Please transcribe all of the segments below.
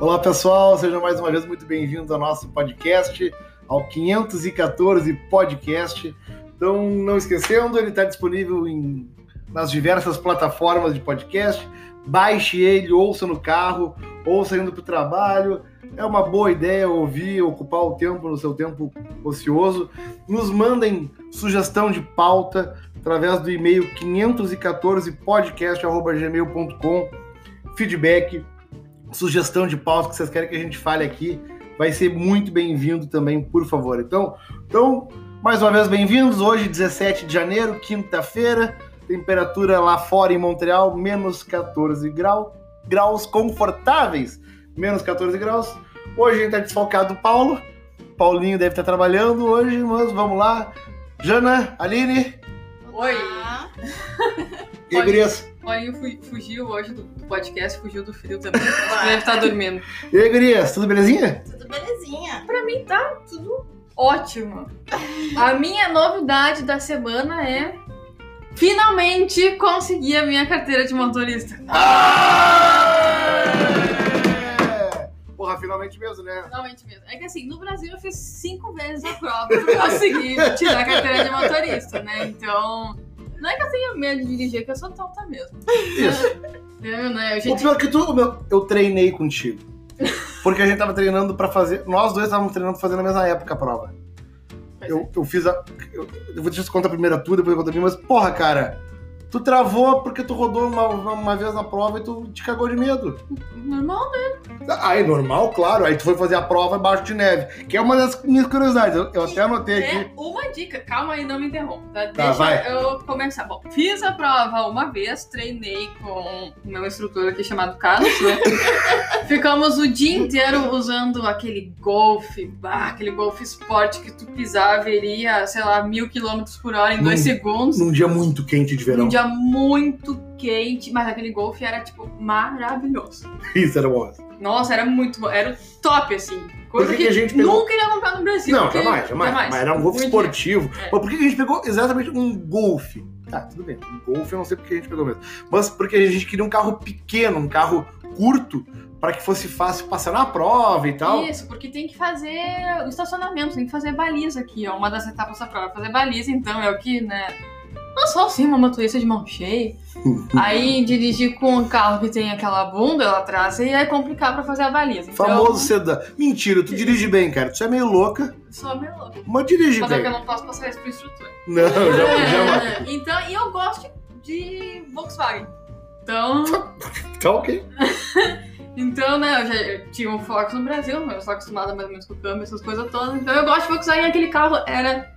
Olá pessoal, sejam mais uma vez muito bem-vindos ao nosso podcast, ao 514 Podcast. Então, não esquecendo, ele está disponível em, nas diversas plataformas de podcast. Baixe ele, ouça no carro, ouça indo para o trabalho. É uma boa ideia ouvir, ocupar o tempo no seu tempo ocioso. Nos mandem sugestão de pauta através do e-mail 514podcast.gmail.com. Feedback sugestão de pauta que vocês querem que a gente fale aqui, vai ser muito bem-vindo também, por favor. Então, então mais uma vez bem-vindos. Hoje, 17 de janeiro, quinta-feira, temperatura lá fora em Montreal, menos 14 grau, graus confortáveis, menos 14 graus. Hoje a gente está desfalcado do Paulo. Paulinho deve estar trabalhando hoje, mas vamos lá. Jana, Aline. Oi. E aí, gurias? Paulinho fugiu hoje do podcast, fugiu do frio também. Acho que deve estar dormindo. E aí, gurias, tudo belezinha? Tudo belezinha. Pra mim tá tudo ótimo. A minha novidade da semana é finalmente conseguir a minha carteira de motorista. Porra, finalmente mesmo, né? Finalmente mesmo. É que assim, no Brasil eu fiz cinco vezes a prova pra conseguir tirar a carteira de motorista, né? Então. Não é que eu tenha medo de dirigir, é que eu sou tonta mesmo. Isso. Eu, né? Eu, O pior que tu, meu, eu treinei contigo. Porque a gente tava treinando pra fazer. Nós dois estávamos treinando pra fazer na mesma época a prova. Eu, eu fiz a. Eu, eu vou te contar a primeira tua, depois eu conto a minha, mas, porra, cara, tu travou porque tu rodou uma, uma, vez na prova e tu te cagou de medo. Normal, né? Aí, normal, claro. Aí tu foi fazer a prova embaixo de neve. Que é uma das minhas curiosidades. Eu, eu até anotei aqui. É uma dica, calma aí, não me interrompa. Tá? Tá, Deixa vai. eu começar. Bom, fiz a prova uma vez, treinei com o meu instrutor aqui chamado Carlos, né? Ficamos o dia inteiro usando aquele golfe, bah, aquele golfe esporte que tu pisava e iria, sei lá, mil quilômetros por hora em dois Num- segundos. Num dia muito quente de verão. Um dia muito quente, mas aquele golfe era, tipo, maravilhoso. Isso era bom. Nossa, era muito bom. Era o top, assim. Coisa Por que que, a gente pegou- nunca ia comprar no Brasil. Não, porque- jamais, jamais, Mas era um golfe Muito esportivo. É. Mas por que a gente pegou exatamente um golfe? Tá, tudo bem. Um golfe eu não sei por que a gente pegou mesmo. Mas porque a gente queria um carro pequeno, um carro curto, para que fosse fácil passar na prova e tal. Isso, porque tem que fazer o estacionamento, tem que fazer baliza aqui, ó. Uma das etapas da prova, fazer baliza, então é o que, né? Não só assim, uma motorista de mão cheia. Aí dirigir com um carro que tem aquela bunda lá atrás e é complicar pra fazer a baliza. Então, Famoso sedã. Mentira, tu dirige bem, cara. Tu é meio louca, Sou meio louca. mas dirige Mas é bem. que eu não posso passar isso pro instrutor. Não, já, jamais. É, então, e eu gosto de Volkswagen. Então, Tá ok. então, né, eu já eu tinha um Fox no Brasil, eu sou acostumada mais ou menos com o câmbio, essas coisas todas. Então eu gosto de Volkswagen, aquele carro era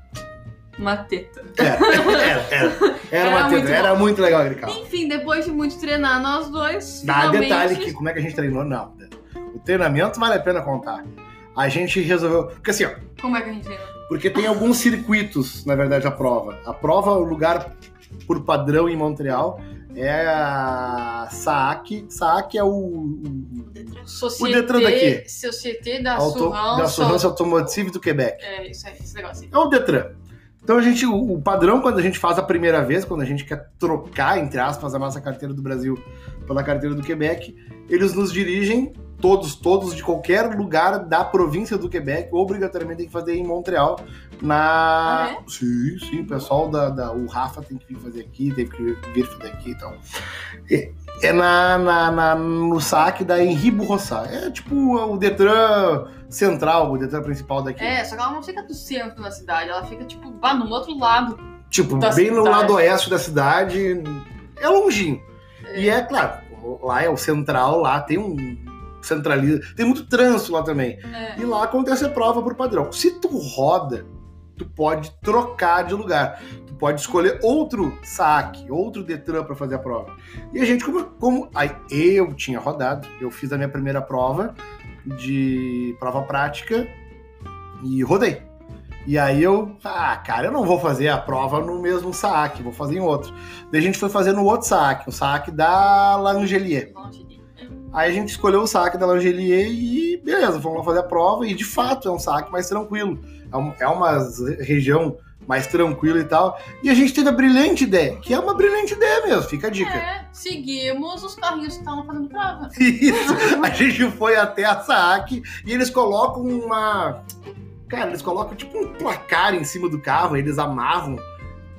uma teta. Era, era, era. Era, uma muito teta, era bom. muito legal aquele carro. Enfim, depois de muito treinar nós dois, Dá finalmente... detalhe que como é que a gente treinou, não. O treinamento vale a pena contar. A gente resolveu. Porque assim, ó, Como é que a gente treinou? Porque tem alguns circuitos, na verdade, a prova. A prova, o lugar por padrão em Montreal é a SAAC. SAAC é o, o Société, Detran daqui. Société da auto, da Assurance. Assurance Automotive do Quebec. É, isso aí, esse negócio aí. É o Detran. Então a gente, o, padrão quando a gente faz a primeira vez, quando a gente quer trocar, entre aspas, a nossa carteira do Brasil pela carteira do Quebec, eles nos dirigem, todos, todos de qualquer lugar da província do Quebec, obrigatoriamente tem que fazer em Montreal. Na. Ah, é? Sim, sim, o pessoal da, da- O Rafa tem que vir fazer aqui, tem que vir fazer aqui e tal. É, é na, na, na- no saque da Henri Bourrossat. É tipo o Detran central, o Detran principal daqui. É, só que ela não fica do centro da cidade, ela fica, tipo, bah, no outro lado. Tipo, bem no cidade. lado oeste da cidade. É longinho. É. E é claro, lá é o central, lá tem um. Centraliza. Tem muito trânsito lá também. É. E lá acontece a prova por padrão. Se tu roda, tu pode trocar de lugar. Tu pode escolher outro saque, outro Detran para fazer a prova. E a gente, como, como. Aí eu tinha rodado, eu fiz a minha primeira prova de prova prática e rodei. E aí eu, ah, cara, eu não vou fazer a prova no mesmo saque, vou fazer em outro. Daí a gente foi fazer no outro saque, o saque da Langelier. Aí a gente escolheu o saque da Langelier e beleza, fomos lá fazer a prova e de fato é um saque mais tranquilo. É, é uma região mais tranquilo e tal. E a gente teve a brilhante ideia, que é uma brilhante ideia mesmo, fica a dica. É, seguimos os carrinhos que estavam fazendo prova. Isso. A gente foi até a Saak e eles colocam uma. Cara, eles colocam tipo um placar em cima do carro, eles amarram.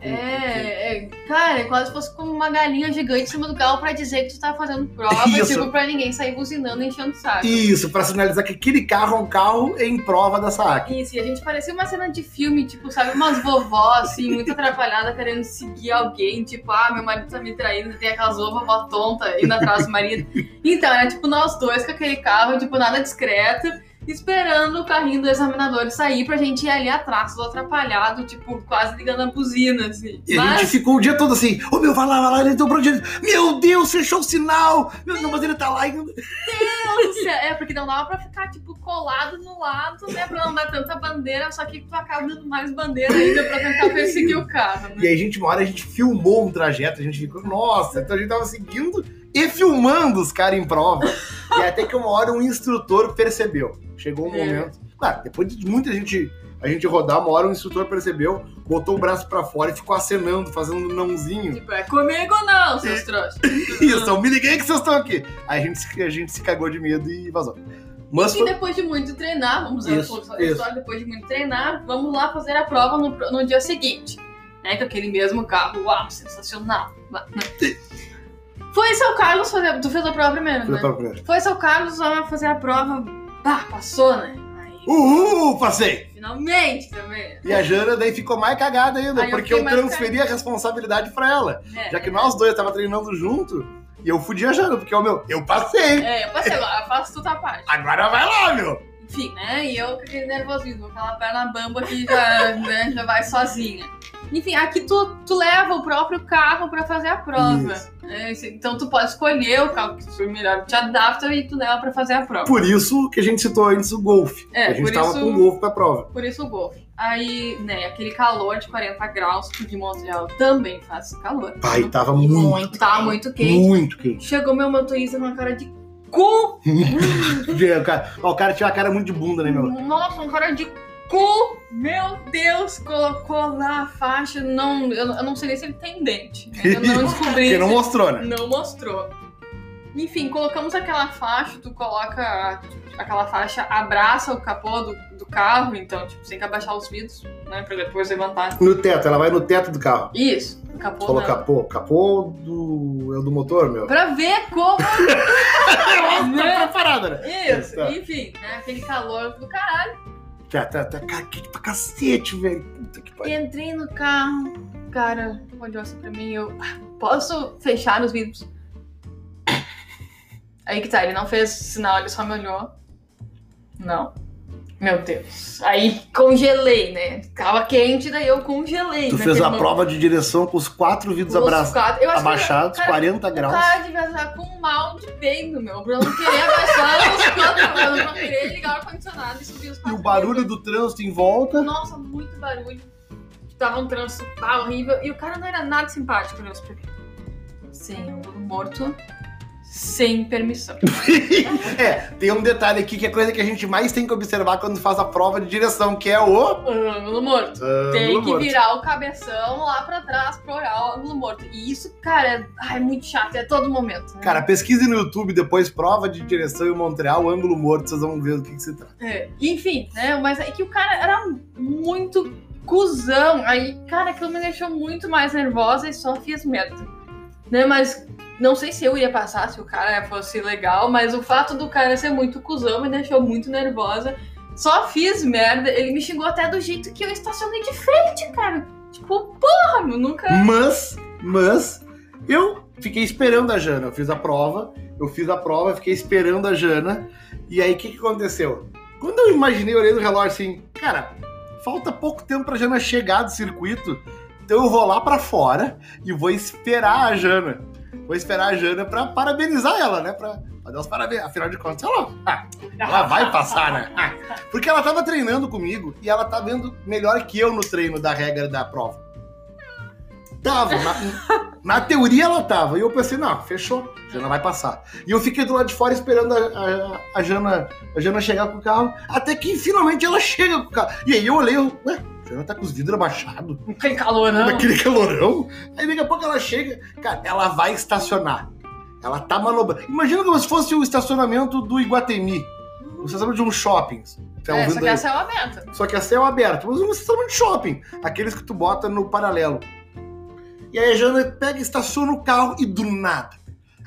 É, é, cara, é quase se fosse como uma galinha gigante em cima do carro pra dizer que tu tá fazendo prova, Isso. tipo, pra ninguém sair buzinando e enchendo o saco. Isso, pra sinalizar que aquele carro é um carro em prova da Saak. Isso, e a gente parecia uma cena de filme, tipo, sabe, umas vovó, assim, muito atrapalhada, querendo seguir alguém, tipo, ah, meu marido tá me traindo, tem aquelas vovó tonta indo atrás do marido. Então, era tipo nós dois com aquele carro, tipo, nada discreto, esperando o carrinho do examinador sair pra gente ir ali atrás, todo atrapalhado, tipo, quase ligando a buzina, assim. E a Mas, gente ficou o dia todo assim, ô meu, vai lá, vai lá, ele deu pra onde. Meu Deus, fechou o sinal! Meu Deus, mas ele tá lá e... Deus do é, porque não dava pra ficar, tipo, colado no lado, né, pra não dar tanta bandeira, só que tu acaba dando mais bandeira ainda pra tentar perseguir o carro, né? E aí, a gente, uma hora a gente filmou um trajeto, a gente ficou, nossa, então a gente tava seguindo e filmando os caras em prova. e até que uma hora um instrutor percebeu. Chegou um É. momento. Claro, depois de muita gente. A gente rodar, uma hora o instrutor percebeu, botou o braço pra fora e ficou acenando, fazendo um nãozinho. Tipo, é comigo não, seus trouxas. Isso, eu me liguei que vocês estão aqui. Aí a gente, se- a gente se cagou de medo e vazou. Mas E foi, depois de muito treinar, vamos usar Isso, a isso. história, depois de muito treinar, vamos lá fazer a prova no, no dia seguinte. Né, com aquele mesmo carro, uau, sensacional. Foi seu Carlos fazer. Tu fez a prova primeiro, né? pra primeira. Foi seu Carlos lá fazer a prova. Pá, passou, né? Aí, Uhul, passei! finalmente também. E a Jana daí ficou mais cagada ainda, Aí eu porque eu, mais transferi a responsabilidade pra ela. É, Já que nós dois tava treinando junto, e eu fudi a Jana, porque, ó, meu, eu passei. É, eu passei agora, eu faço tudo a parte. Agora vai lá, meu! Enfim, né? E eu com aquele nervosismo, aquela perna bamba que já, né, já vai sozinha. Enfim, aqui tu, tu leva o próprio carro pra fazer a prova. Né? Então tu pode escolher o carro que tu melhor te adapta e tu leva pra fazer a prova. Por isso que a gente citou antes o Golf. É, a gente tava isso- com o Golf pra prova. Por isso o Golf. Aí, né, aquele calor de 40 graus, porque Montreal também faz calor. Pai, tava muito, Muito. Tá muito quente. muito quente. Chegou meu motorista com uma cara de cu. O cara, ó, o cara tinha uma cara muito de bunda, né, meu? Nossa, um cara de cu! Meu Deus, colocou lá a faixa. Não, eu, eu não sei nem se ele tem dente. Eu não descobri. Porque não mostrou, né? não mostrou. Enfim, colocamos aquela faixa, tu coloca aquela faixa, abraça o capô do, do carro, então, tipo, sem que abaixar os vidros, né? Pra depois levantar. No teto, ela vai no teto do carro. Isso, capô capô. Capô do. É do motor, meu? Pra ver como. tá preparada, né? Isso, Tá. enfim, né? Aquele calor do caralho. Tá, tá, tá. Cara, que pra cacete, velho. Puta que pariu. Entrei no carro, o cara olhou assim pra mim eu. "Ah, Posso fechar os vidros? Aí que tá, ele não fez sinal, ele só me olhou. Não. Meu Deus. Aí congelei, né? Tava quente, daí eu congelei. Tu naquele fez a momento. prova de direção com os quatro vidros Os abraçados, quatro- eu que abaixados, cara, 40 O graus. cara devia estar com mal de peido, meu. Pra não querer abaixar os quatro, eu não querer ligar o ar-condicionado e subir os E quatro o barulho do trânsito em volta. Nossa, muito barulho. Tava um trânsito horrível. E o cara não era nada simpático, né? Porque... Sem ângulo morto, sem permissão. é, tem um detalhe aqui que é a coisa que a gente mais tem que observar quando faz a prova de direção, que é o. ângulo morto. Tem que morto. virar o cabeção lá pra trás pra olhar o ângulo morto. E isso, cara, é, é muito chato, é todo momento. Né? Cara, pesquise no YouTube depois prova de direção em Montreal, ângulo morto, vocês vão ver do que, que se trata. É, enfim, né? Mas é que o cara era muito cuzão. Aí, cara, aquilo me deixou muito mais nervosa e só fiz merda. Né? Mas não sei se eu ia passar se o cara fosse legal, mas o fato do cara ser muito cuzão me deixou muito nervosa. Só fiz merda. Ele me xingou até do jeito que eu estacionei de frente, cara. Tipo, porra, meu, nunca. Mas, mas, eu fiquei esperando a Jana. Eu fiz a prova, eu fiz a prova, fiquei esperando a Jana. E aí, o que, que aconteceu? Quando eu imaginei, eu olhei no relógio assim, cara, falta pouco tempo pra Jana chegar do circuito, então eu vou lá pra fora e vou esperar a Jana. Vou esperar a Jana pra parabenizar ela, né? Pra, pra dar os parabéns. Afinal de contas, ela, ah, ela vai passar, né? Ah, porque ela tava treinando comigo e ela tá vendo melhor que eu no treino da regra da prova. Tava, na, na teoria ela tava. E eu pensei, não, fechou, Jana vai passar. E eu fiquei do lado de fora esperando a, a, a Jana, a Jana chegar com o carro, até que finalmente ela chega com o carro. E aí eu olhei, ué, Jana tá com os vidros abaixados, Aquele calorão. naquele calorão. Aí daqui a pouco ela chega, cara, ela vai estacionar. Ela tá manobrando. Imagina como se fosse o estacionamento do Iguatemi. O estacionamento de um shopping. Tá É, só que aí? é céu aberto. Só que é céu aberto. Mas um estacionamento de shopping. Aqueles que tu bota no paralelo. E aí a Jana pega, estaciona o carro e do nada.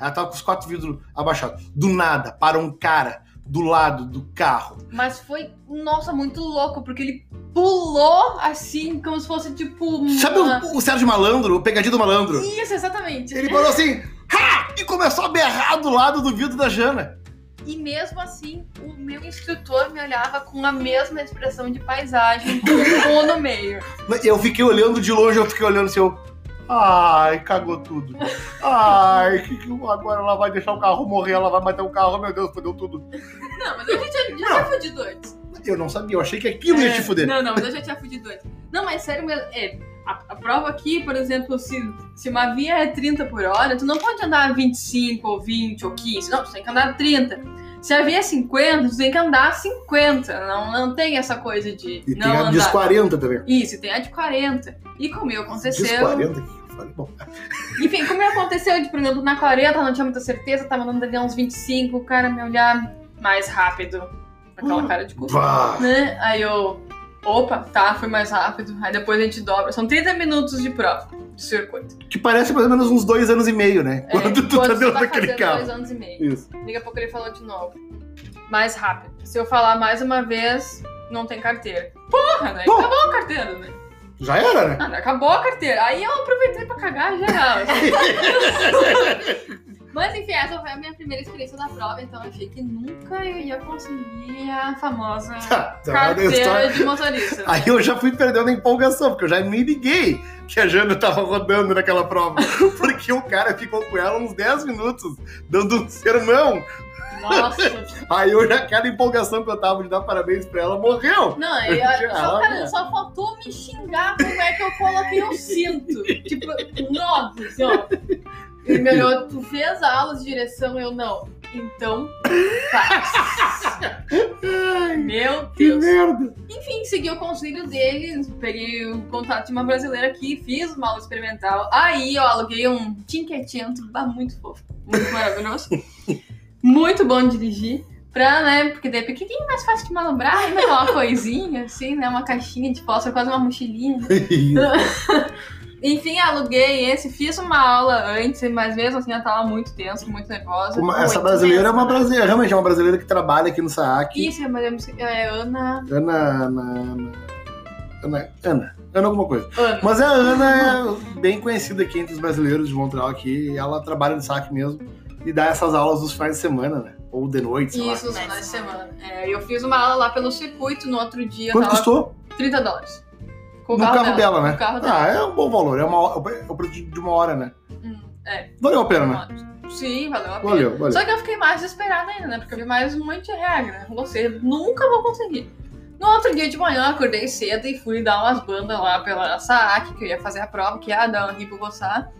Ela tava com os quatro vidros abaixados. Do nada, para um cara do lado do carro. Mas foi, nossa, muito louco, porque ele pulou assim, como se fosse tipo. Uma... Sabe o, o Sérgio Malandro, o pegadinho do malandro? Isso, exatamente. Ele falou assim, ha! E começou a berrar do lado do vidro da Jana. E mesmo assim, o meu instrutor me olhava com a mesma expressão de paisagem, com um pô no meio. Eu fiquei olhando de longe, eu fiquei olhando assim, eu... Ai, cagou tudo. Ai, que, que agora ela vai deixar o carro morrer, ela vai matar o carro, meu Deus, fodeu tudo. Não, mas eu já tinha, já tinha fudido antes. Eu não sabia, eu achei que aquilo ia É, te fuder. Não, não, mas eu já tinha fudido antes. Não, mas sério, é, a, a prova aqui, por exemplo, se, se uma via é 30 por hora, tu não pode andar 25 ou 20 ou 15, não, tu tem que andar 30. Se a via é 50, tu tem que andar 50. Não, não tem essa coisa de E não tem a andar. diz 40 também. Isso, tem a de 40. E comigo Diz aconteceu. 40 que eu falei, bom. Enfim, como aconteceu, de, por exemplo, na 40, não tinha muita certeza, tava andando ali uns 25, o cara me olhar mais rápido. Aquela cara de cu. Né? Aí eu, opa, tá, foi mais rápido. Aí depois a gente dobra. São 30 minutos de prova de circuito. Que parece mais ou menos uns dois anos e meio, né? É, Quando tu tá enquanto dentro daquele fazendo carro. dois anos e meio. Isso. Daqui a pouco ele falou de novo. Mais rápido. Se eu falar mais uma vez, não tem carteira. Porra, né? Pô. Acabou a carteira, né? Já era, né? Ah, acabou a carteira. Aí eu aproveitei pra cagar geral. Mas enfim, essa foi a minha primeira experiência da prova, então eu achei que nunca eu ia conseguir a famosa Tá, tá, carteira de motorista. Aí eu já fui perdendo a empolgação, porque eu já me liguei que a Jana tava rodando naquela prova. Porque o cara ficou com ela uns 10 minutos, dando um sermão. Nossa. Aí já, aquela empolgação que eu tava de dar parabéns pra ela, morreu. Não, eu, eu, só, Ah, cara, né? só faltou me xingar como é que eu coloquei o cinto. Tipo, nossa, assim, ó. Ele me olhou, tu fez aulas de direção? Eu não. Então, faz. Meu Que Deus. merda. Enfim, segui o conselho dele, peguei o contato de uma brasileira aqui, fiz uma aula experimental. Aí eu aluguei um Tinquetento, muito fofo, muito maravilhoso. muito bom de dirigir. Pra, né, porque daí é pequenininho, mais fácil de manobrar, ainda com uma coisinha, assim, né, uma caixinha de fósforo, quase uma mochilinha. Enfim, aluguei esse, fiz uma aula antes, mas mesmo assim eu tava muito tenso, muito nervosa. Uma- essa muito brasileira é uma brasileira, realmente é uma brasileira que trabalha aqui no SAAC. Isso, mas esque- é Ana. Ana, Ana, Ana, Ana, Ana, alguma coisa. Ana. Mas a Ana é bem conhecida aqui entre os brasileiros de Montreal aqui, e ela trabalha no SAAC mesmo e dá essas aulas nos finais de semana, né? Ou de noite, sei Isso, lá. nos finais de semana. É, eu fiz uma aula lá pelo circuito, no outro dia Quanto custou? 30 dólares. Com No carro, dela, né? No carro dela. Ah, é um bom valor, é, uma, hora- é o preço de uma hora, né? Hum, é. Valeu a pena, né? Sim, valeu a pena. Valeu, valeu. Só que eu fiquei mais desesperada ainda, né? Porque eu vi mais um monte de regra. Você nunca vou conseguir. No outro dia de manhã, eu acordei cedo e fui dar umas bandas lá pela SAAC, que eu ia fazer a prova, que é a da Ripo Gossar.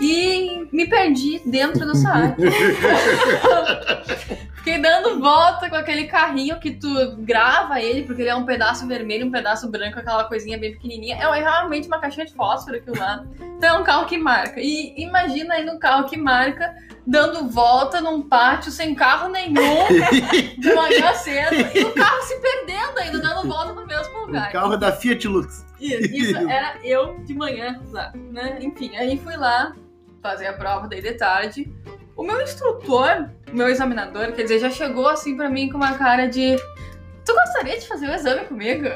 E me perdi dentro do SAAC. Fiquei dando volta com aquele carrinho que tu grava ele, porque ele é um pedaço vermelho, um pedaço branco, aquela coisinha bem pequenininha. É realmente uma caixinha de fósforo aquilo lá. Então é um carro que marca. E imagina aí num carro que marca, dando volta num pátio sem carro nenhum, de manhã cedo, e o carro se perdendo ainda, dando volta no mesmo O lugar. carro é da Fiat Lux. Isso, isso era eu de manhã lá, né? Enfim, aí fui lá fazer a prova daí de tarde. O meu instrutor, o meu examinador, quer dizer, já chegou assim pra mim com uma cara de Tu gostaria de fazer o exame comigo?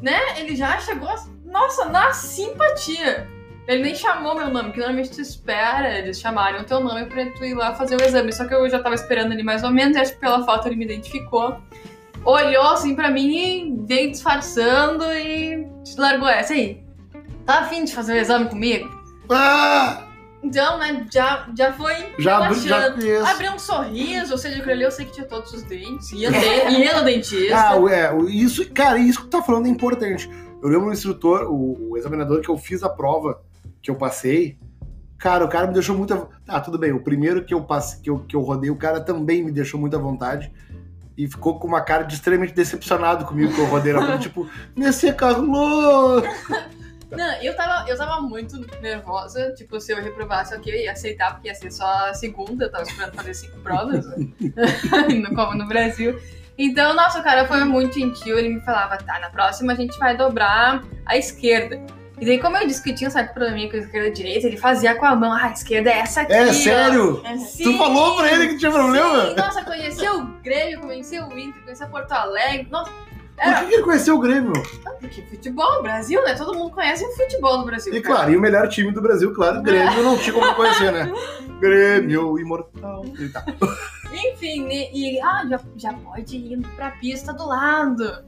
Né? Ele já chegou, nossa, na simpatia. Ele nem chamou meu nome, que normalmente tu espera eles chamarem o teu nome pra tu ir lá fazer o exame. Só que eu já tava esperando ele mais ou menos, e acho que pela foto ele me identificou. Olhou assim pra mim e veio disfarçando e largou essa aí. Tá afim de fazer o exame comigo? Ah! Então, né, já, já foi Já, já relaxando. conheço. Abriu um sorriso, ou seja, aquilo ali eu sei que tinha todos os dentes. Ia, ter, ia no dentista. Ah, é, isso, cara, isso que tu tá falando é importante. Eu lembro do instrutor, o, o examinador que eu fiz a prova, que eu passei. Cara, o cara me deixou muita. Ah, tudo bem. O primeiro que eu passei, que eu, que eu rodei, o cara também me deixou muita vontade. e ficou com uma cara de extremamente decepcionado comigo que eu rodei na tipo, Messi Carlos! Eu tava, eu tava muito nervosa. Tipo, se eu reprovasse, ok, eu ia aceitar, porque ia ser só a segunda. Eu tava esperando fazer cinco provas, né? como no Brasil. Então, nossa, o cara foi muito gentil. Ele me falava, tá, na próxima a gente vai dobrar a esquerda. E daí, como eu disse que tinha um certo probleminha com a esquerda e a direita, ele fazia com a mão, ah, a esquerda é essa aqui. É, ó." sério? É, Tu falou pra ele que tinha problema? Sim, nossa, conheceu o Grêmio, conheceu o Inter, conheceu Porto Alegre. Nossa, Por era. que que ele conheceu o Grêmio? Porque futebol, Brasil, né? Todo mundo conhece o futebol do Brasil. E cara. claro, e o melhor time do Brasil, claro, Grêmio, não tinha como conhecer, né? Grêmio, imortal. E tá. Enfim, né, e ele, ah, já, já pode ir pra pista do lado.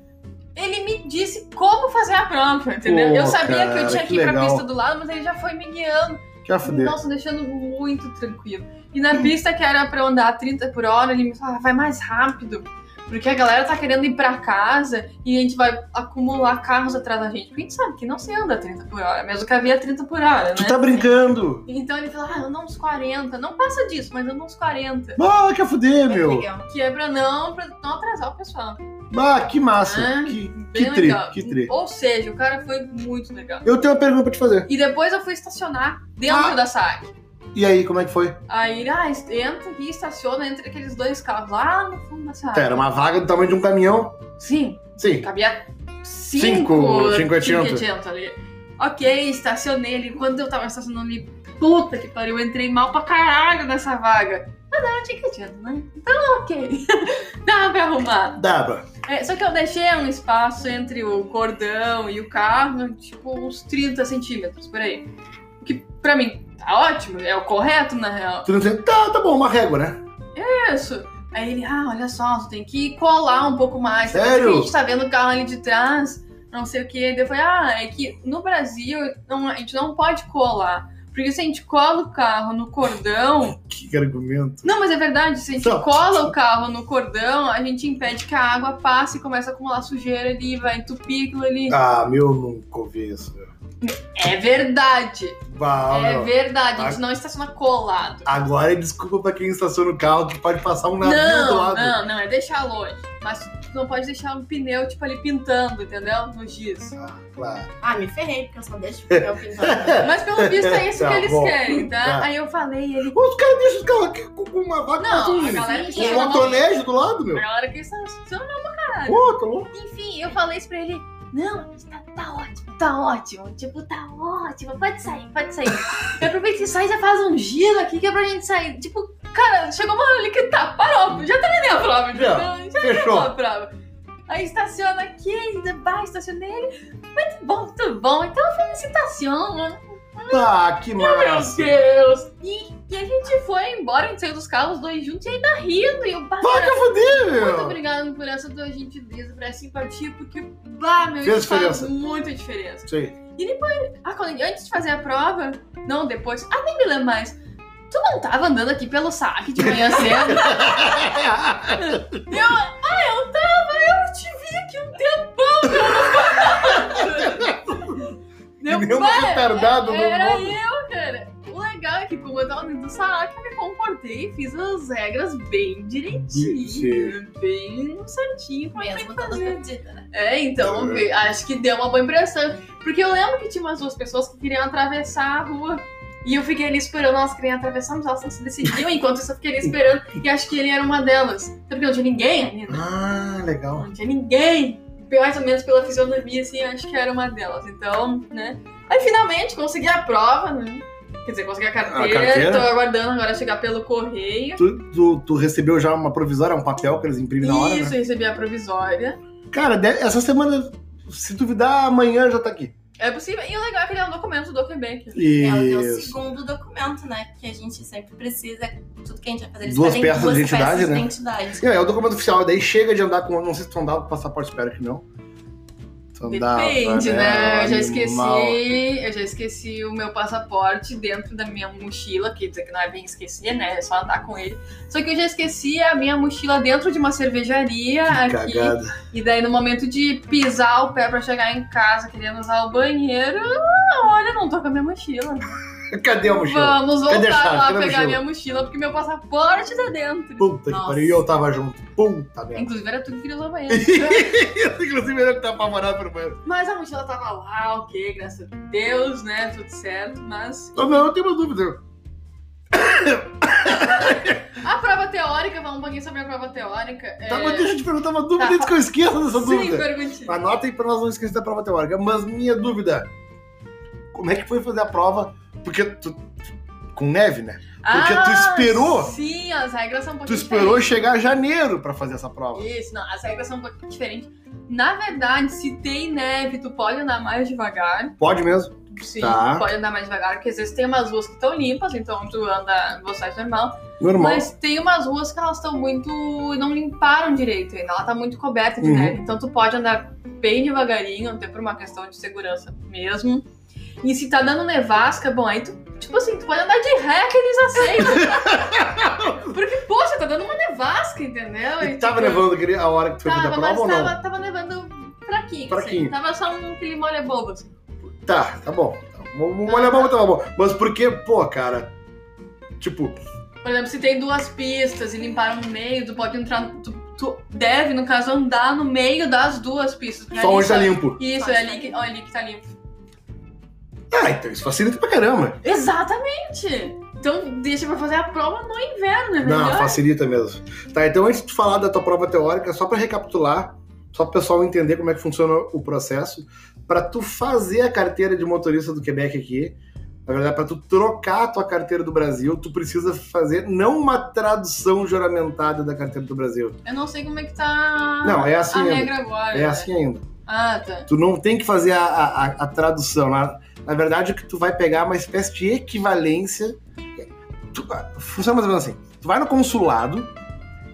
Ele me disse como fazer a prova, entendeu? Pô, eu sabia que cara, eu tinha que que ir pra legal. pista do lado, mas ele já foi me guiando. Que a fuder. Nossa, deixando muito tranquilo. E na pista que era pra eu andar 30 por hora, ele me falava, vai mais rápido. Porque a galera tá querendo ir pra casa e a gente vai acumular carros atrás da gente. Porque a gente sabe que não se anda 30 por hora, mesmo que havia 30 por hora, né? Tu tá brincando? Então ele falou, ah, anda uns 40. Não passa disso, mas anda uns 40. Ah, que a fuder, Bem meu. legal. Que é pra não, pra não atrasar o pessoal. Ah, que massa. Ah, que que tri, que tri. Ou seja, o cara foi muito legal. Eu tenho uma pergunta pra te fazer. E depois eu fui estacionar dentro Ah. da SAC. E aí, como é que foi? Aí ah, entra aqui e estaciona entre aqueles dois carros lá no fundo da. Tá, era uma vaga do tamanho de um caminhão. Sim, Sim. cabia Cinco, cinco, cinquecento ali. Ok, estacionei ali. Quando eu tava estacionando ali, puta que pariu, eu entrei mal pra caralho nessa vaga. Mas era cinquecento, né? Então, ok. Dá pra arrumar. Pra. É, só que eu deixei um espaço entre o cordão e o carro, tipo uns 30 centímetros, por aí. O que pra mim tá ótimo, é o correto na real. Tu não tem... Tá, tá bom, uma régua, né? Isso. Aí ele, ah, olha só, você tem que colar um pouco mais. Sério? que A gente tá vendo o carro ali de trás, não sei o quê. Daí eu falei, ah, é que no Brasil não, a gente não pode colar. Porque se a gente cola o carro no cordão. Que argumento. Não, mas é verdade, se a gente Só- cola o carro no cordão, a gente impede que a água passe e comece a acumular sujeira ali, vai entupir aquilo ali. Ah, meu, nunca ouvi isso. meu. É verdade. Bah, é meu. verdade. A gente não estaciona colado. Agora é desculpa pra quem estaciona o carro que pode passar um navio do Não, lado. não, não, é deixar longe. Mas tu não pode deixar um pneu, tipo, ali pintando, entendeu? No giz. Ah, claro. Ah, me ferrei, porque eu só deixo o papel pintando. Mas pelo visto é isso Tá que eles bom. querem, tá? Tá. Aí eu falei, e ele. Os caras deixam os carros aqui com uma vaca Não, com a galera que um motonejo do lado, A meu. galera que estaciona Pô, tá louco? Enfim, eu falei isso pra ele. Não, tá, tá ótimo, tá ótimo. Tipo, tá ótimo. Pode sair, pode sair. eu aproveito e sai e já faz um giro aqui que é pra gente sair. Tipo, cara, chegou uma hora ali que tá, parou. Já terminei a prova? Já, Já Fechou. a prova. Aí estaciona aqui, ainda vai, estacionei ele. Muito bom, muito bom. Então felicitação. Ah, que Meu massa. Deus. E, e a gente foi embora, a gente saiu dos carros, os dois juntos e ainda rindo. E eu, Vai que fuder, muito meu. obrigada por essa tua gentileza, por essa simpatia, porque, bah, meu, Fez isso faz diferença. muita diferença. Isso aí. Ah, quando, antes de fazer a prova, não, depois, ah, nem me lembro mais. Tu não tava andando aqui pelo saque de manhã cedo? eu, ah, eu tava, eu te vi aqui um tempão, meu. Que nem uma retardada no Era mundo. eu, cara. O legal é que, como eu tava dentro do saque, eu me comportei e fiz as regras bem direitinho, bem certinho. como é que Mesmo que toda fazer. perdida, né? É, então, vi- acho que deu uma boa impressão. Porque eu lembro que tinha umas duas pessoas que queriam atravessar a rua. E eu fiquei ali esperando elas quererem atravessar, mas elas não se decidiam. Enquanto isso, eu fiquei ali esperando. E acho que ele era uma delas. Sabe porque não tinha ninguém ainda? Ah, legal. Não tinha ninguém. Mais ou menos pela fisionomia, assim, acho que era uma delas. Então, né? Aí finalmente consegui a prova, né? Quer dizer, consegui a carteira. A carteira? Tô aguardando agora chegar pelo correio. Tu, tu, tu recebeu já uma provisória, um papel que eles imprimem na hora, Isso, né? recebi a provisória. Cara, essa semana, se duvidar, amanhã já tá aqui. É possível. E o legal é que ele é um documento do Quebec. É o teu Isso. segundo documento, né? Que a gente sempre precisa, tudo que a gente vai fazer, eles Duas peças duas de identidade, peças né? de identidade. É, é o documento oficial, daí chega de andar com. Não sei se tu andava com passaporte, espero que não. Andava, Depende, né? Eu já esqueci. Eu já esqueci o meu passaporte dentro da minha mochila, que dizer que não é bem esquecer, né? É só andar com ele. Só que eu já esqueci a minha mochila dentro de uma cervejaria Que aqui. cagada. E daí, no momento de pisar o pé pra chegar em casa querendo usar o banheiro, olha, não tô com a minha mochila. Cadê a mochila? Vamos Cadê voltar chave? lá Cadê a pegar mochila? minha mochila, porque meu passaporte tá dentro. Puta que Nossa. pariu. E eu tava junto. Puta merda. Inclusive era tudo que queria usar banheiro. Inclusive, ele que tá apavorado pelo banheiro. Mas a mochila tava lá, ok, graças a Deus, né? Tudo certo, mas. Não, não, eu tenho uma dúvida. A prova teórica, vamos um pouquinho sobre a prova teórica. É... Tá, mas deixa eu te perguntar uma dúvida Tá. antes que eu esqueça dessa Sim, dúvida. perguntinha. Anota aí pra nós não esquecer da prova teórica. Mas minha dúvida: como é que foi fazer a prova? Porque tu. Com neve, né? Porque tu esperou- Ah, Sim, as regras são um Tu pouquinho esperou diferentes. chegar janeiro pra fazer essa prova. Isso, não, as regras são um pouquinho diferentes. Na verdade, se tem neve, tu pode andar mais devagar. Pode mesmo? Sim, Tá. pode andar mais devagar, porque às vezes tem umas ruas que estão limpas, então tu anda velocidade normal. Normal. Mas tem umas ruas que elas estão muito. não limparam direito ainda. Ela tá muito coberta de Uhum. neve. Então tu pode andar bem devagarinho, até por uma questão de segurança mesmo. E se tá dando nevasca, bom, aí tu, tipo assim, tu pode andar de ré que eles aceitam. Porque, poxa, tá dando uma nevasca, entendeu? E E, tava tipo, nevando a hora que tu foi Tava, prova mas ou não? tava, tava nevando fraquinho. Fraquinho. Assim. Tava só um aquele molha bobo, assim. Tá, tá bom. Vamos olhar pra tava bom. Mas porque, pô, cara. Tipo, Por exemplo, se tem duas pistas e limparam no meio, tu pode entrar. Tu, tu deve, no caso, andar no meio das duas pistas. só onde tá limpo. Isso, é ali que, ó, ali que tá limpo. Ah, então isso facilita pra caramba. Exatamente! Então deixa pra fazer a prova no inverno, é Não, melhor? facilita mesmo. Tá, então antes de tu falar da tua prova teórica, só pra recapitular, só pro pessoal entender como é que funciona o processo, pra tu fazer a carteira de motorista do Quebec aqui, na verdade, pra tu trocar a tua carteira do Brasil, tu precisa fazer não uma tradução juramentada da carteira do Brasil. Eu não sei como é que tá Não, é assim a ainda. regra agora. É né? assim ainda. Ah, tá. Tu não tem que fazer a, a, a- tradução. Na, na verdade, o que tu vai pegar é uma espécie de equivalência. Tu- funciona mais ou menos assim. Tu vai no consulado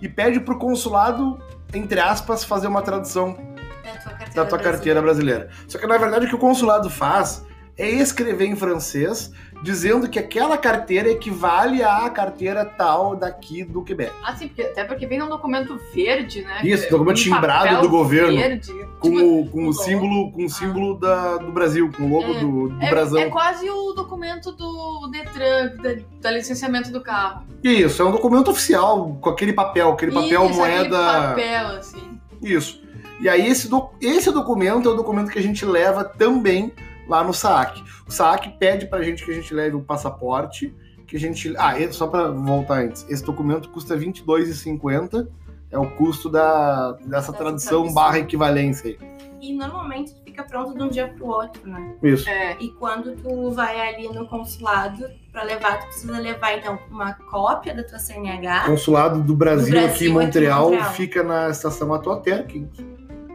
e pede pro consulado, entre aspas, fazer uma tradução Da tua carteira, da tua carteira brasileira. Só que na verdade o que o consulado faz é escrever em francês dizendo que aquela carteira equivale à carteira tal daqui do Quebec. Ah, sim, porque, até porque vem num documento verde, né? Isso, Que- documento um timbrado papel do governo, Verde. Com, Tipo, o, com o símbolo, com o símbolo da, do Brasil, com o logo É, do, do é, brasão. é quase o documento do Detran, da, da licenciamento do carro. Isso, é um documento oficial, com aquele papel, aquele papel Isso, aquele moeda. papel, assim. Isso. E aí esse, do- esse documento é o documento que a gente leva também lá no SAAC. O SAAC pede pra gente que a gente leve o passaporte, que a gente... Ah, só pra voltar antes, esse documento custa R$ 22,50, é o custo da, dessa Dessa tradução tradução. barra equivalência aí. E normalmente fica pronto de um dia pro outro, né? Isso. É. E quando tu vai ali no consulado pra levar, tu precisa levar então uma cópia da tua CNH. Consulado do Brasil, Do Brasil aqui em aqui Montreal, Montreal. fica na estação Atuater, quem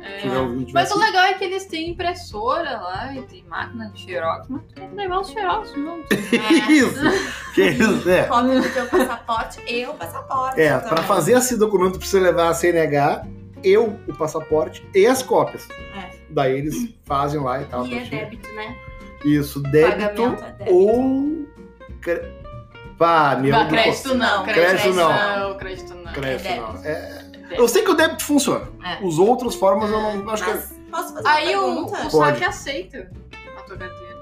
é. Mas o legal é que eles têm impressora lá e tem máquina de xerox, mas tem que levar os xerox junto. Isso! Que isso, é. Cópia do teu passaporte e o passaporte. É, também. para fazer esse documento precisa levar a CNH, eu, o passaporte e as cópias. É. Daí eles fazem lá e tal. E é débito, né? Isso, débito Pagamento é débito. ou. cre- Pá, meu Deus. crédito não, Crédito crédito não. não, crédito não. Crédito É não. É, Eu sei que o débito funciona. É. Os outros formas eu não acho que. é- Mas posso fazer Aí uma o, pergunta? o saque aceita a tua carteira.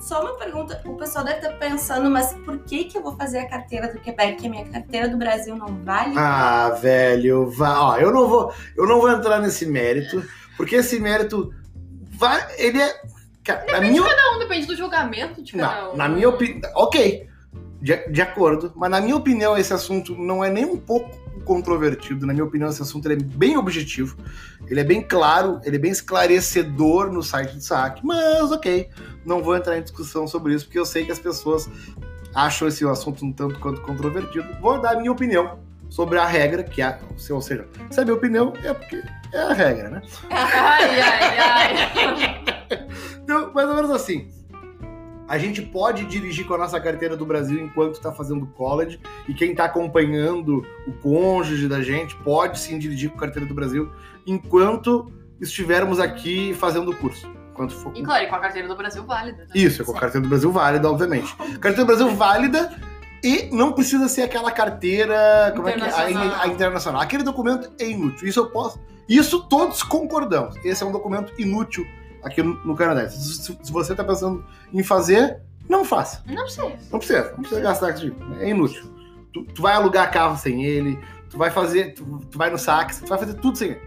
Só uma pergunta. O pessoal deve estar pensando, mas por que que eu vou fazer a carteira do Quebec? Que a minha carteira do Brasil não vale? Ah, velho, vá. Ó, eu não vou, eu não vou entrar nesse mérito, porque esse mérito vai, ele é, cara, na minha Não, depende do julgamento de cada Não, um. na minha opinião. Ok, de, de acordo, mas na minha opinião, esse assunto não é nem um pouco controvertido. Na minha opinião, esse assunto ele é bem objetivo, ele é bem claro, ele é bem esclarecedor no site do SAC. Mas, ok, não vou entrar em discussão sobre isso, porque eu sei que as pessoas acham esse assunto um tanto quanto controvertido. Vou dar a minha opinião sobre a regra, que é, ou seja, se é a minha opinião, é porque é a regra, né? Ai, ai, ai. Então, mais ou menos assim. A gente pode dirigir com a nossa carteira do Brasil enquanto está fazendo college, e quem está acompanhando o cônjuge da gente pode sim dirigir com a carteira do Brasil enquanto estivermos aqui fazendo o curso. Enquanto for... E claro, e com a carteira do Brasil válida. né? Isso, é com a carteira do Brasil válida, obviamente. Carteira do Brasil válida e não precisa ser aquela carteira como é que é? A, Internacional. a internacional. Aquele documento é inútil. Isso eu posso. Isso todos concordamos. Esse é um documento inútil aqui no, no Canadá. Se, se- você está pensando em fazer, Não faça. Não sei. Não precisa, não precisa gastar com isso. É inútil. Tu, tu vai alugar carro sem ele, tu vai fazer, tu, tu vai no sax, tu vai fazer tudo sem ele.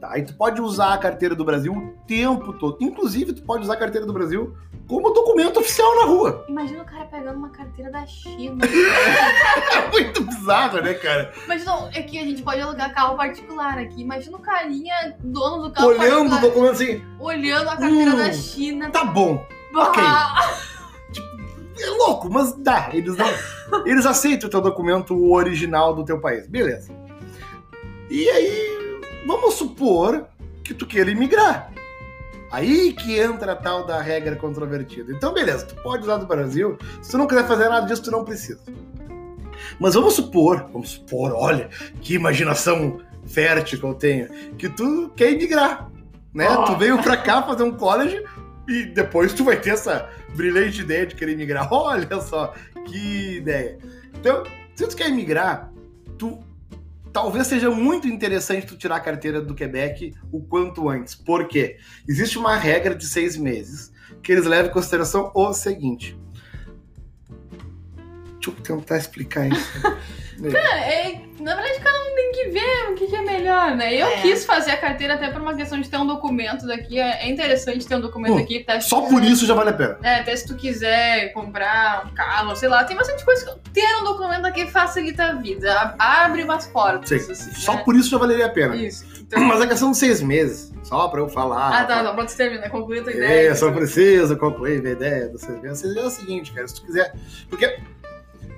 Tá, aí tu pode usar a carteira do Brasil o tempo todo. Inclusive, tu pode usar a carteira do Brasil como documento oficial na rua. Imagina o cara pegando uma carteira da China. É muito bizarro, né, cara? Imagina, é que a gente pode alugar carro particular aqui. Imagina o carinha, dono do carro Olhando o documento assim, olhando a carteira Hum, da China. tá bom. ok. Ah, É louco, mas dá. Eles não. Eles aceitam o teu documento original do teu país. Beleza. E aí, vamos supor que tu queira imigrar. Aí que entra a tal da regra controvertida. Então, beleza, tu pode usar do Brasil. Se tu não quiser fazer nada disso, tu não precisa. Mas vamos supor, vamos supor, olha, que imaginação fértil que eu tenho, que tu quer imigrar, né? Oh. Tu veio pra cá fazer um college e depois tu vai ter essa brilhante ideia de querer imigrar. Olha só, que ideia. Então, se tu quer imigrar, tu talvez seja muito interessante tu tirar a carteira do Quebec o quanto antes. Por quê? Existe uma regra de seis meses que eles levam em consideração o seguinte. Deixa eu tentar explicar isso. é, na verdade, cada um tem que ver o que, que é melhor, né? Eu É. quis fazer a carteira até por uma questão de ter um documento daqui. É é interessante ter um documento Hum, aqui. Se Só por isso já vale a pena. É, até se tu quiser comprar um carro, sei lá, tem bastante coisa que ter um documento aqui facilita a vida. Abre umas portas. Sim, assim, Só né? por isso já valeria a pena. Isso. Então... Mas a questão de seis meses, só pra eu falar. Ah, tá, não, pronto, termina, conclui a tua ideia. É, só preciso concluir minha ideia do seis meses. Seis meses é o seguinte, cara, se tu quiser. Porque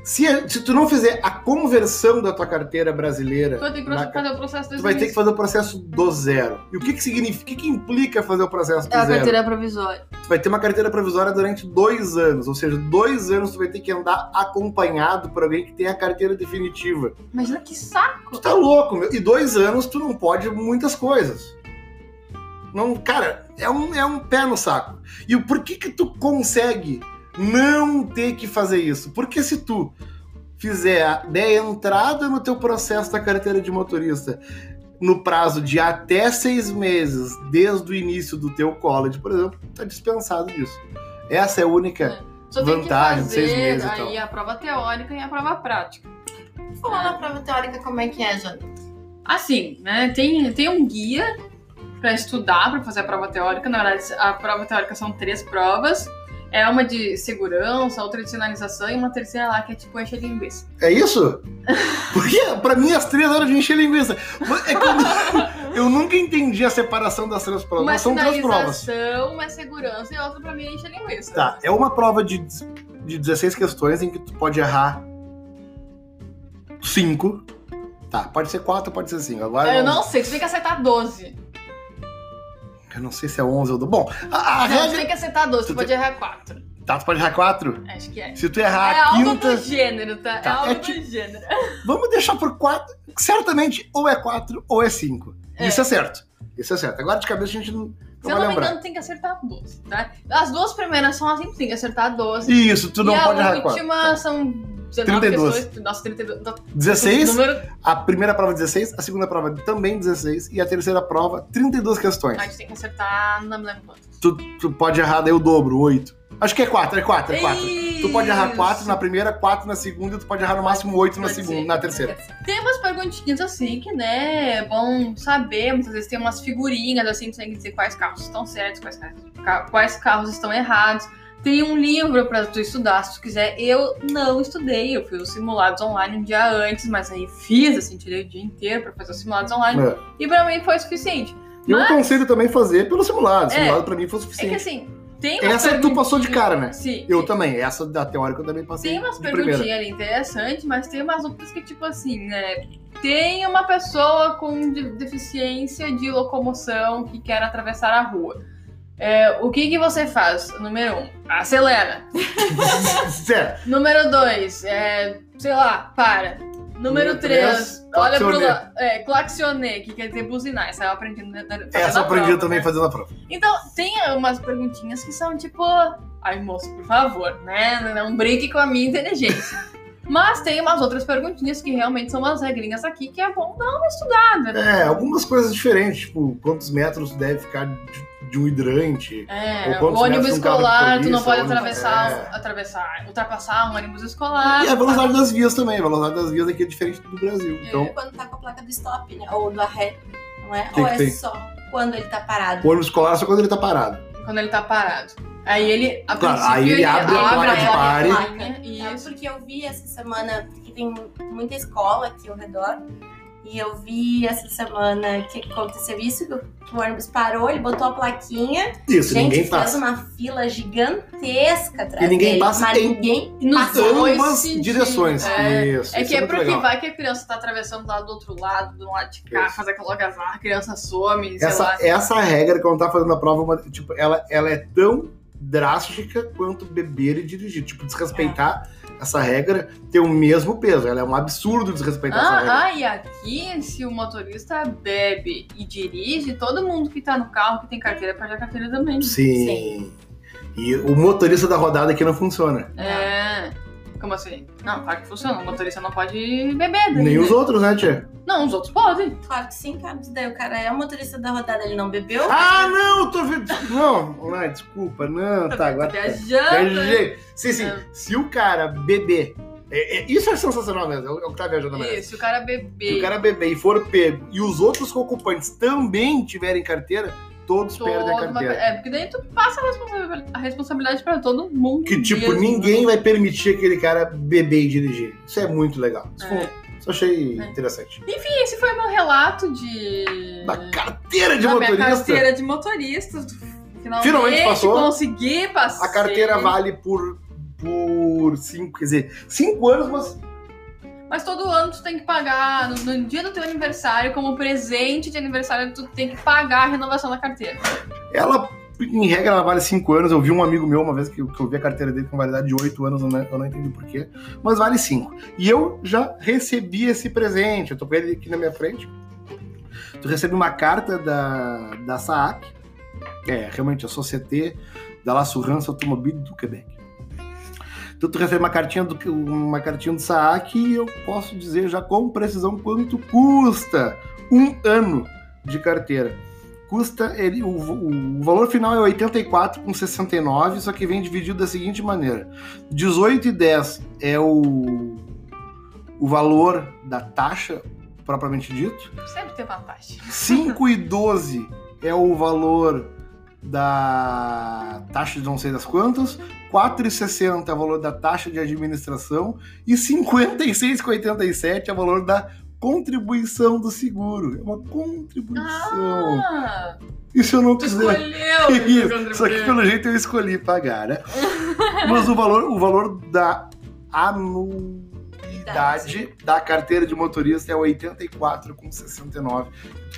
se, se tu não fizer a conversão da tua carteira brasileira, Tu vai ter que na- fazer o processo tu vai ter que fazer o processo do zero. E o que que significa? O que, que implica fazer o processo do É a zero? carteira provisória. Tu vai ter uma carteira provisória durante dois anos. Ou seja, dois anos tu vai ter que andar acompanhado por alguém que tem a carteira definitiva. Imagina que saco. Tu tá louco, meu. E dois anos tu não pode muitas coisas. Não, cara, é um, é um pé no saco. E o por que que tu consegue não ter que fazer isso? Porque se tu fizer a, der entrada no teu processo da carteira de motorista no prazo de até seis meses, desde o início do teu college, por exemplo, tá dispensado disso. Essa é a única. Tem Vantagem, que seis meses aí tal. a prova teórica e a prova prática. Falando na prova teórica, como é que é, Jana? Assim, né? Tem, tem um guia pra estudar, pra fazer a prova teórica. Na verdade, a prova teórica são três provas. É uma de segurança, outra de sinalização e uma terceira lá que é tipo encher linguiça. É isso? Porque pra mim as três eram de encher linguiça. É eu, eu nunca entendi a separação das três provas. Uma são três provas. sinalização, uma segurança e outra pra mim é encher linguiça. Tá, é uma prova de, de 16 questões em que tu pode errar 5. Tá, pode ser 4, pode ser 5. Agora Eu não sei, tu tem que acertar 12. Eu não sei se é 11 ou 12. Bom, a, a não, regra. tem que acertar 12, tu, Tu pode errar 4. Tá, tu pode errar 4. Acho que é. Se tu errar é a algo quinta. do gênero, tá? Tá, É algo é do tipo- gênero. Vamos deixar por 4. Certamente, ou é 4 ou é 5. É. Isso é certo. Isso é certo. Agora de cabeça a gente não, Se eu não me engano, tem que acertar 12, tá? As duas primeiras são assim, tem que acertar 12. Isso, tu não e pode a errar 4. última são 19 32. questões. Nossa, 32. Não, 16, Número... a primeira prova 16, a segunda prova também 16 e a terceira prova 32 questões. A gente tem que acertar, não me lembro quanto. Tu, tu pode errar daí o dobro, 8. Acho que é 4, é 4, é 4. Tu pode errar 4 Isso. na primeira, 4 na segunda e tu pode errar no máximo 8 na segunda, ser. na terceira. Tem umas perguntinhas assim que, né, é bom saber. Muitas vezes tem umas figurinhas assim, tu tem que dizer quais carros estão certos, quais, quais carros estão errados. Tem um livro pra tu estudar, se tu quiser. Eu não estudei, eu fiz os simulados online um dia antes, mas aí fiz, assim, tirei o dia inteiro pra fazer os simulados online. É. E pra mim foi suficiente. Eu Mas- aconselho também fazer pelo simulado. É. Simulado pra mim foi o É que suficiente. assim, tem Essa tu passou de cara, né? Sim. Eu também. Essa da teórica eu também passei Tem umas perguntinhas ali interessantes, mas tem umas outras que, tipo assim, né? Tem uma pessoa com de- deficiência de locomoção que quer atravessar a rua. É, o que, que você faz? Número um, acelera. Número dois, é, sei lá, para. Número Número três, três, olha pro lado. É, que quer dizer buzinar. Essa eu aprendi na, na, Essa eu aprendi prova, também né? fazendo a prova. Então, tem umas perguntinhas que são tipo, ai moço, por favor, né? Não brinque com a minha inteligência. Mas tem umas outras perguntinhas que realmente são umas regrinhas aqui que é bom dar uma estudada, né? É, algumas coisas diferentes, tipo, quantos metros deve ficar de, de um hidrante. É, Ou o ônibus um escolar, tu não polícia, pode ônibus- atravessar, é. atravessar, ultrapassar um ônibus escolar. E a velocidade das vias também. A velocidade das vias aqui é diferente do Brasil. É. Então, Quando tá com a placa do stop, né? Ou do arré, não é? Que Ou que é tem? só quando ele tá parado? o ônibus escolar é só quando ele tá parado. Quando ele tá parado. Aí ele, a Claro, princípio, aí ele abre a placa de pare. Tá? Isso. Porque eu vi essa semana, porque tem muita escola aqui ao redor, e eu vi essa semana que aconteceu isso, que o que o ônibus parou, ele botou a plaquinha, Isso, gente, ninguém fez passa. uma fila gigantesca atrás E ninguém dele, passa mas em ninguém dois Ambas direções. É, Isso. É isso que é muito porque legal. vai que a criança tá atravessando lá do outro lado, do lado de cá, Isso. faz aquela algazarra, a criança some, sei Essa, lá. essa regra, quando tá fazendo a prova, uma- tipo, ela, ela é tão drástica quanto beber e dirigir. Tipo, desrespeitar essa regra tem o mesmo peso. Ela é um absurdo desrespeitar essa regra. Ah, ah, e aqui, se o motorista bebe e dirige, todo mundo que tá no carro que tem carteira perde a carteira também. Sim. E o motorista da rodada aqui não funciona. É. Como assim? Não, claro que funciona. O motorista não pode beber. daí, Nem né? os outros, né, tia? Não, os outros podem. Claro que sim, cara. Daí o cara é o motorista da rodada, ele não bebeu. Ah, não, eu tô vendo. Não, ai, desculpa, não, tá, agora. tá. Viajando. Viajei. Sim, sim. É. Se o cara beber. é- é- isso é sensacional mesmo, é o é o que tá viajando mesmo. Isso, se o cara Se beber. o cara beber e for pego e os outros ocupantes também tiverem carteira, todos perdem a uma- carteira. É, porque daí tu passa a responsabilidade, a responsabilidade pra todo mundo. Que tipo, mesmo. ninguém vai permitir aquele cara beber e dirigir. Isso é muito legal. Isso, É. eu achei É. interessante. E esse foi meu relato de. Da carteira de da minha motorista. carteira de motorista. Finalmente, Finalmente passou. Consegui passar. A carteira vale por, por cinco, quer dizer, cinco anos, mas Mas todo ano tu tem que pagar, no, no dia do teu aniversário, como presente de aniversário, tu tem que pagar a renovação da carteira. ela, em regra, ela vale cinco anos. Eu vi um amigo meu uma vez que, eu- que eu vi a carteira dele com validade de oito anos, eu não, eu não entendi porquê, mas vale cinco. E eu já recebi esse presente, eu tô com ele aqui na minha frente. Tu recebe uma carta da, da SAAC, é, realmente a Société da l'Assurance Automobile do Quebec. Então tu recebe uma cartinha do uma cartinha do SAAC e eu posso dizer já com precisão quanto custa um ano de carteira. Custa ele o, o valor final é 84,69, só que vem dividido da seguinte maneira: 18,10 é o o valor da taxa propriamente dito. Sempre tem uma taxa. 5 e 12 é o valor da taxa de não sei das quantas, 4,60 é o valor da taxa de administração e 56,87 é o valor da contribuição do seguro. É uma contribuição. Ah, se eu não quiser? escolheu. Isso, que pelo jeito eu escolhi pagar, né? Mas o valor, o valor da anuidade da carteira de motorista é 84,69.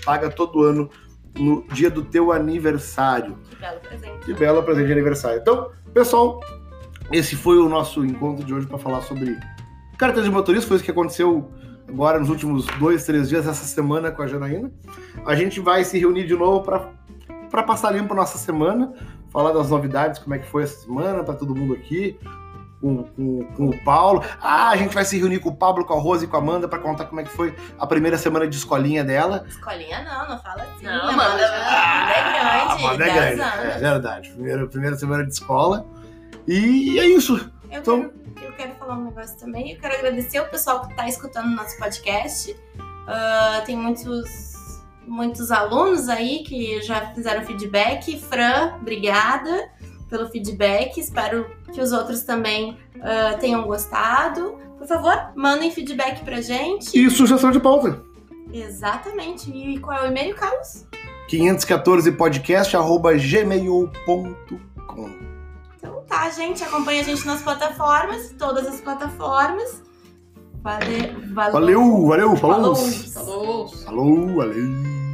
Paga todo ano no dia do teu aniversário. Que belo presente. Que belo presente de aniversário. Então, pessoal, esse foi o nosso encontro de hoje para falar sobre carteira de motorista. Foi isso que aconteceu agora nos últimos dois, três dias, essa semana com a Janaína. A gente vai se reunir de novo para passar limpo a nossa semana, falar das novidades, como é que foi essa semana para todo mundo aqui. Com, com, com o Paulo. Ah, a gente vai se reunir com o Pablo, com a Rose e com a Amanda para contar como é que foi a primeira semana de escolinha dela. Escolinha não, não fala assim. Não, a mas- Amanda, a Amanda é grande. Amanda é 10 grande, anos. é verdade. Primeira, primeira semana de escola. E é isso. Eu, Então- quero, eu quero falar um negócio também. Eu quero agradecer o pessoal que está escutando o nosso podcast. Ah, tem muitos, muitos alunos aí que já fizeram feedback. Fran, obrigada pelo feedback. Espero que os outros também ah, tenham gostado. Por favor, mandem feedback pra gente. E sugestão de pauta. Exatamente. E qual é o e-mail, Carlos? 514 podcast arroba gmail.com. Então tá, gente. Acompanha a gente nas plataformas, todas as plataformas. Vale, Valeu, valeu, falou. Falou. Falou. Falou, valeu.